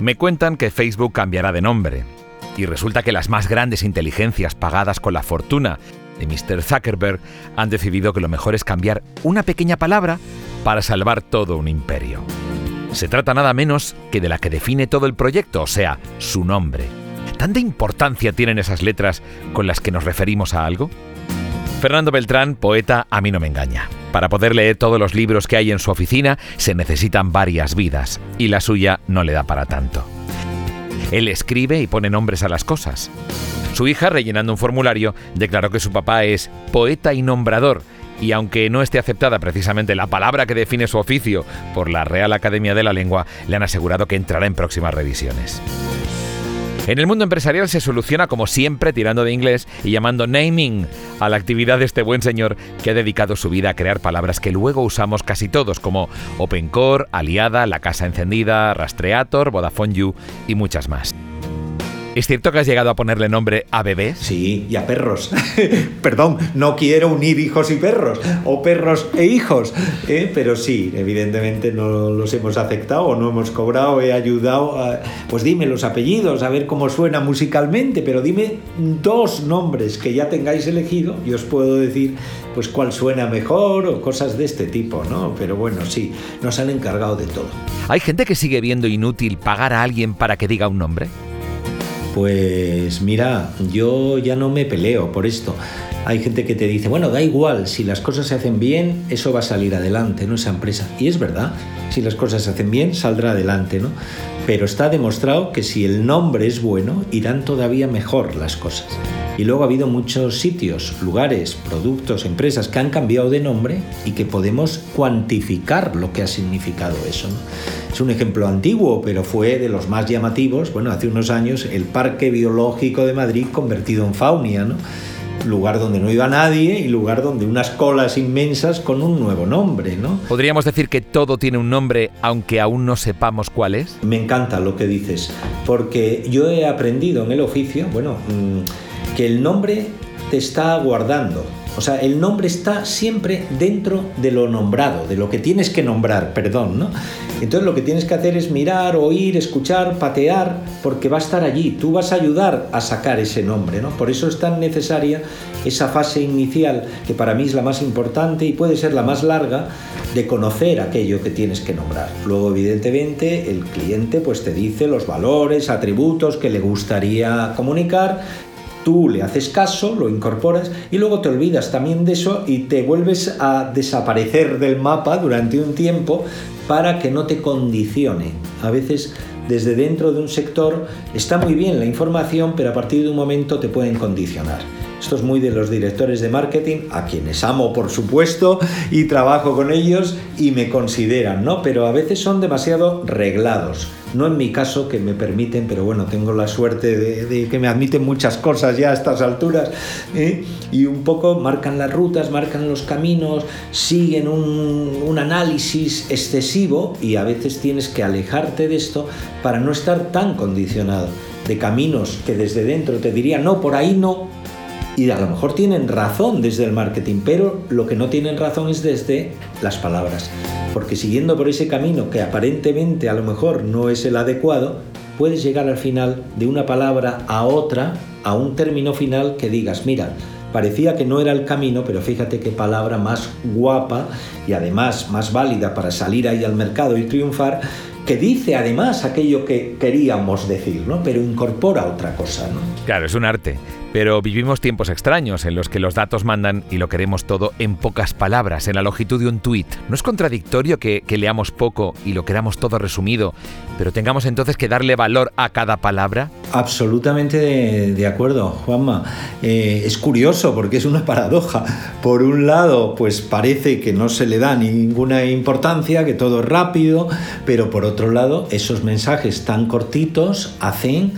Me cuentan que Facebook cambiará de nombre. Y resulta que las más grandes inteligencias pagadas con la fortuna de Mr. Zuckerberg han decidido que lo mejor es cambiar una pequeña palabra para salvar todo un imperio. Se trata nada menos que de la que define todo el proyecto, o sea, su nombre. ¿Tanta importancia tienen esas letras con las que nos referimos a algo? Fernando Beltrán, poeta, a mí no me engaña. Para poder leer todos los libros que hay en su oficina se necesitan varias vidas, y la suya no le da para tanto. Él escribe y pone nombres a las cosas. Su hija, rellenando un formulario, declaró que su papá es poeta y nombrador, y aunque no esté aceptada precisamente la palabra que define su oficio por la Real Academia de la Lengua, le han asegurado que entrará en próximas revisiones. En el mundo empresarial se soluciona como siempre tirando de inglés y llamando naming a la actividad de este buen señor que ha dedicado su vida a crear palabras que luego usamos casi todos como OpenCore, Aliada, La Casa Encendida, Rastreator, Vodafone You y muchas más. ¿Es cierto que has llegado a ponerle nombre a bebés? Sí, y a perros. Perdón, no quiero unir hijos y perros, o perros e hijos, ¿eh? pero sí, evidentemente no los hemos aceptado o no hemos cobrado, he ayudado. A... Pues dime los apellidos, a ver cómo suena musicalmente, pero dime dos nombres que ya tengáis elegido y os puedo decir pues cuál suena mejor o cosas de este tipo, ¿no? Pero bueno, sí, nos han encargado de todo. ¿Hay gente que sigue viendo inútil pagar a alguien para que diga un nombre? Pues mira, yo ya no me peleo por esto. Hay gente que te dice, bueno, da igual, si las cosas se hacen bien, eso va a salir adelante, ¿no? Esa empresa. Y es verdad, si las cosas se hacen bien, saldrá adelante, ¿no? Pero está demostrado que si el nombre es bueno, irán todavía mejor las cosas. Y luego ha habido muchos sitios, lugares, productos, empresas que han cambiado de nombre y que podemos cuantificar lo que ha significado eso. Es un ejemplo antiguo, pero fue de los más llamativos. Bueno, hace unos años el Parque Biológico de Madrid convertido en Faunia, ¿no? lugar donde no iba nadie y lugar donde unas colas inmensas con un nuevo nombre, ¿no? ¿Podríamos decir que todo tiene un nombre aunque aún no sepamos cuál es? Me encanta lo que dices, porque yo he aprendido en el oficio, bueno, mm, que el nombre está guardando. O sea, el nombre está siempre dentro de lo nombrado, de lo que tienes que nombrar, perdón, ¿no? Entonces lo que tienes que hacer es mirar, oír, escuchar, patear, porque va a estar allí, tú vas a ayudar a sacar ese nombre, ¿no? Por eso es tan necesaria esa fase inicial, que para mí es la más importante y puede ser la más larga, de conocer aquello que tienes que nombrar. Luego, evidentemente, el cliente pues te dice los valores, atributos que le gustaría comunicar tú le haces caso, lo incorporas y luego te olvidas también de eso y te vuelves a desaparecer del mapa durante un tiempo para que no te condicione. A veces desde dentro de un sector está muy bien la información, pero a partir de un momento te pueden condicionar. Esto es muy de los directores de marketing, a quienes amo por supuesto y trabajo con ellos y me consideran, ¿no? Pero a veces son demasiado reglados. No en mi caso, que me permiten, pero bueno, tengo la suerte de, que me admiten muchas cosas ya a estas alturas. ¿eh? Y un poco marcan las rutas, marcan los caminos, siguen un, un análisis excesivo y a veces tienes que alejarte de esto para no estar tan condicionado de caminos que desde dentro te dirían, no, por ahí no, y a lo mejor tienen razón desde el marketing, pero lo que no tienen razón es desde las palabras. Porque siguiendo por ese camino que aparentemente a lo mejor no es el adecuado, puedes llegar al final de una palabra a otra, a un término final que digas, mira, parecía que no era el camino, pero fíjate qué palabra más guapa y además más válida para salir ahí al mercado y triunfar, que dice además aquello que queríamos decir, ¿no? Pero incorpora otra cosa, ¿no? Claro, es un arte. Pero vivimos tiempos extraños en los que los datos mandan y lo queremos todo en pocas palabras, en la longitud de un tuit. ¿No es contradictorio que, leamos poco y lo queramos todo resumido, pero tengamos entonces que darle valor a cada palabra? Absolutamente de, acuerdo, Juanma. Eh, es curioso porque es una paradoja. Por un lado, pues parece que no se le da ninguna importancia, que todo es rápido, pero por otro lado, esos mensajes tan cortitos hacen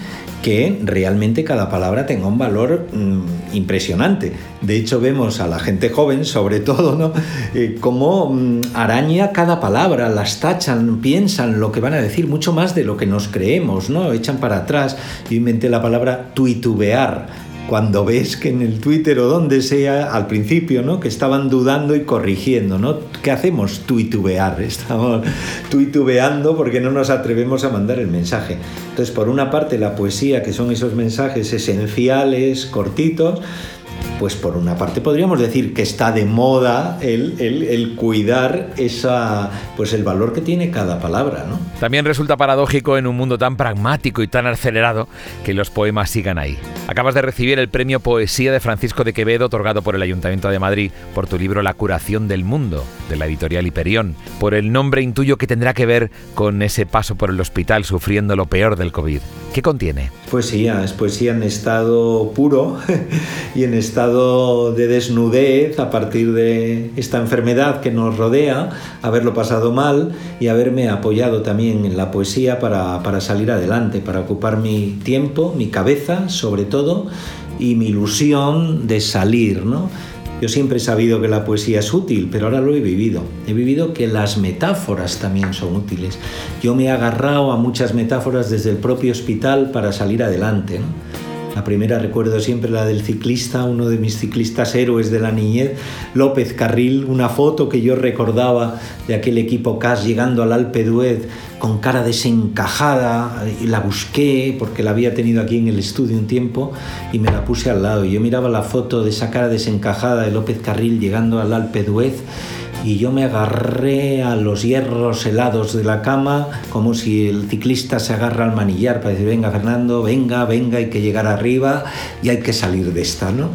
que realmente cada palabra tenga un valor mm, impresionante. De hecho, vemos a la gente joven, sobre todo, ¿no? Eh, cómo mm, araña cada palabra, las tachan, piensan lo que van a decir, mucho más de lo que nos creemos, ¿no? Echan para atrás. Yo inventé la palabra tuitubear cuando ves que en el Twitter o donde sea, al principio, ¿no? Que estaban dudando y corrigiendo, ¿no? ¿Qué hacemos? Tuitubear. Estamos tuitubeando porque no nos atrevemos a mandar el mensaje. Entonces, por una parte, la poesía, que son esos mensajes esenciales, cortitos, pues por una parte podríamos decir que está de moda el, cuidar esa, pues el valor que tiene cada palabra. ¿no? También resulta paradójico en un mundo tan pragmático y tan acelerado que los poemas sigan ahí. Acabas de recibir el premio Poesía de Francisco de Quevedo otorgado por el Ayuntamiento de Madrid por tu libro La curación del mundo, de la editorial Hiperión. Por el nombre intuyo que tendrá que ver con ese paso por el hospital sufriendo lo peor del COVID. ¿Qué contiene? Poesía, es poesía en estado puro y en estado de desnudez a partir de esta enfermedad que nos rodea, haberlo pasado mal y haberme apoyado también en la poesía para, para salir adelante, para ocupar mi tiempo, mi cabeza sobre todo y mi ilusión de salir, ¿no? Yo siempre he sabido que la poesía es útil, pero ahora lo he vivido. He vivido que las metáforas también son útiles. Yo me he agarrado a muchas metáforas desde el propio hospital para salir adelante. La primera recuerdo siempre la del ciclista, uno de mis ciclistas héroes de la niñez, López Carril, una foto que yo recordaba de aquel equipo CAS llegando al Alpe d'Huez con cara desencajada y la busqué porque la había tenido aquí en el estudio un tiempo y me la puse al lado. Yo miraba la foto de esa cara desencajada de López Carril llegando al Alpe d'Huez y yo me agarré a los hierros helados de la cama como si el ciclista se agarra al manillar para decir, venga Fernando, venga, venga, hay que llegar arriba y hay que salir de esta, ¿no?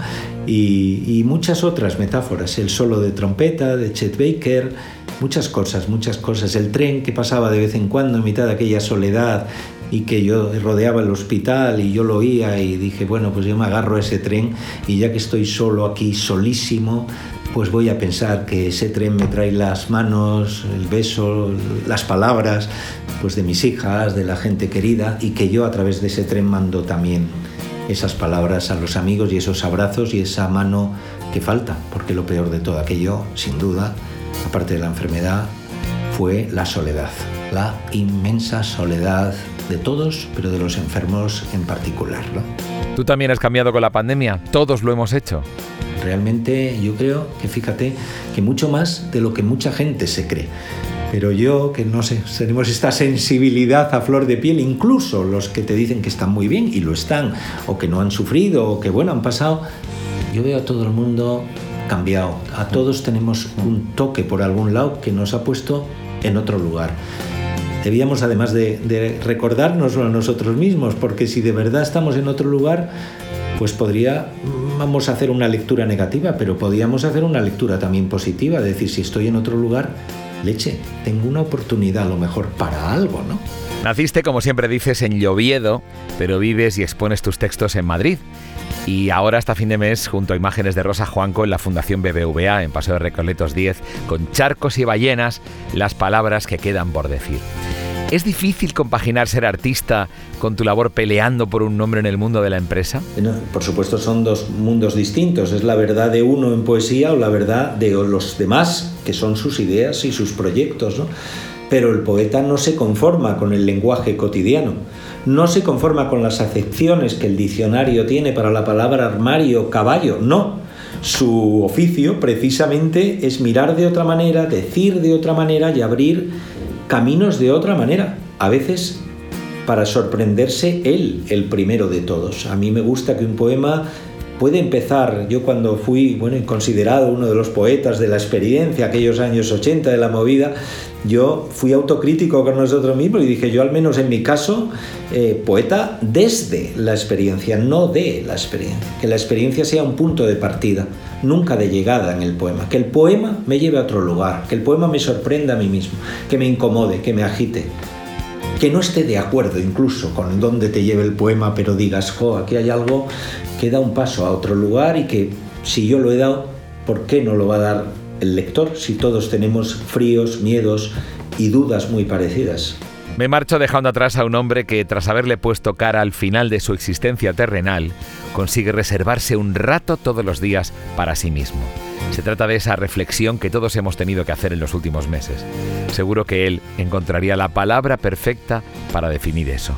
Y, y muchas otras metáforas, el solo de trompeta de Chet Baker, muchas cosas, muchas cosas, el tren que pasaba de vez en cuando en mitad de aquella soledad y que yo rodeaba el hospital y yo lo oía y dije, bueno, pues yo me agarro a ese tren y ya que estoy solo aquí, solísimo, pues voy a pensar que ese tren me trae las manos, el beso, las palabras, pues de mis hijas, de la gente querida, y que yo a través de ese tren mando también esas palabras a los amigos y esos abrazos y esa mano que falta, porque lo peor de todo aquello, sin duda, aparte de la enfermedad, fue la soledad, la inmensa soledad de todos, pero de los enfermos en particular. ¿no? Tú también has cambiado con la pandemia, todos lo hemos hecho. Realmente yo creo que fíjate que mucho más de lo que mucha gente se cree. Pero yo, que no sé, tenemos esta sensibilidad a flor de piel, incluso los que te dicen que están muy bien y lo están, o que no han sufrido, o que bueno, han pasado, yo veo a todo el mundo cambiado. A todos tenemos un toque por algún lado que nos ha puesto en otro lugar. Debíamos además de, de recordarnos a nosotros mismos, porque si de verdad estamos en otro lugar, pues podría vamos a hacer una lectura negativa, pero podríamos hacer una lectura también positiva, decir, si estoy en otro lugar, leche, tengo una oportunidad a lo mejor para algo, ¿no? Naciste, como siempre dices, en Lloviedo, pero vives y expones tus textos en Madrid. Y ahora hasta fin de mes, junto a imágenes de Rosa Juanco en la Fundación BBVA, en Paseo de Recoletos 10, con charcos y ballenas, las palabras que quedan por decir. ¿Es difícil compaginar ser artista con tu labor peleando por un nombre en el mundo de la empresa? por supuesto son dos mundos distintos. Es la verdad de uno en poesía o la verdad de los demás, que son sus ideas y sus proyectos. ¿no? Pero el poeta no se conforma con el lenguaje cotidiano, no se conforma con las acepciones que el diccionario tiene para la palabra armario, caballo, no. Su oficio precisamente es mirar de otra manera, decir de otra manera y abrir caminos de otra manera, a veces para sorprenderse él, el primero de todos. A mí me gusta que un poema puede empezar, yo cuando fui bueno, considerado uno de los poetas de la experiencia, aquellos años 80 de la movida, yo fui autocrítico con nosotros mismos y dije, yo al menos en mi caso, eh, poeta desde la experiencia, no de la experiencia. Que la experiencia sea un punto de partida, nunca de llegada en el poema. Que el poema me lleve a otro lugar, que el poema me sorprenda a mí mismo, que me incomode, que me agite. Que no esté de acuerdo incluso con dónde te lleve el poema, pero digas, jo, aquí hay algo que da un paso a otro lugar y que si yo lo he dado, ¿por qué no lo va a dar el lector si todos tenemos fríos, miedos y dudas muy parecidas. Me marcho dejando atrás a un hombre que, tras haberle puesto cara al final de su existencia terrenal, consigue reservarse un rato todos los días para sí mismo. Se trata de esa reflexión que todos hemos tenido que hacer en los últimos meses. Seguro que él encontraría la palabra perfecta para definir eso.